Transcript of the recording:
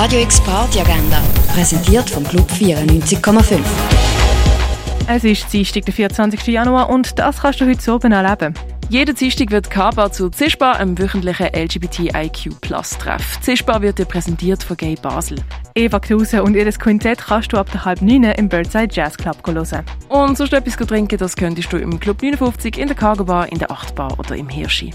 Radio X Party Agenda, präsentiert vom Club 94,5. Es ist Dienstag, der 24. Januar und das kannst du heute oben erleben. Jeden Dienstag wird Kaba zu CISPA, einem wöchentlichen LGBTIQ-Plus-Treff. CISPA wird dir präsentiert von Gay Basel. Eva Kluse und ihr Quintett kannst du ab der halb neun im Birdside Jazz Club hören. Und sonst etwas trinken, das könntest du im Club 59, in der Cargo Bar, in der 8 Bar oder im Hirschi.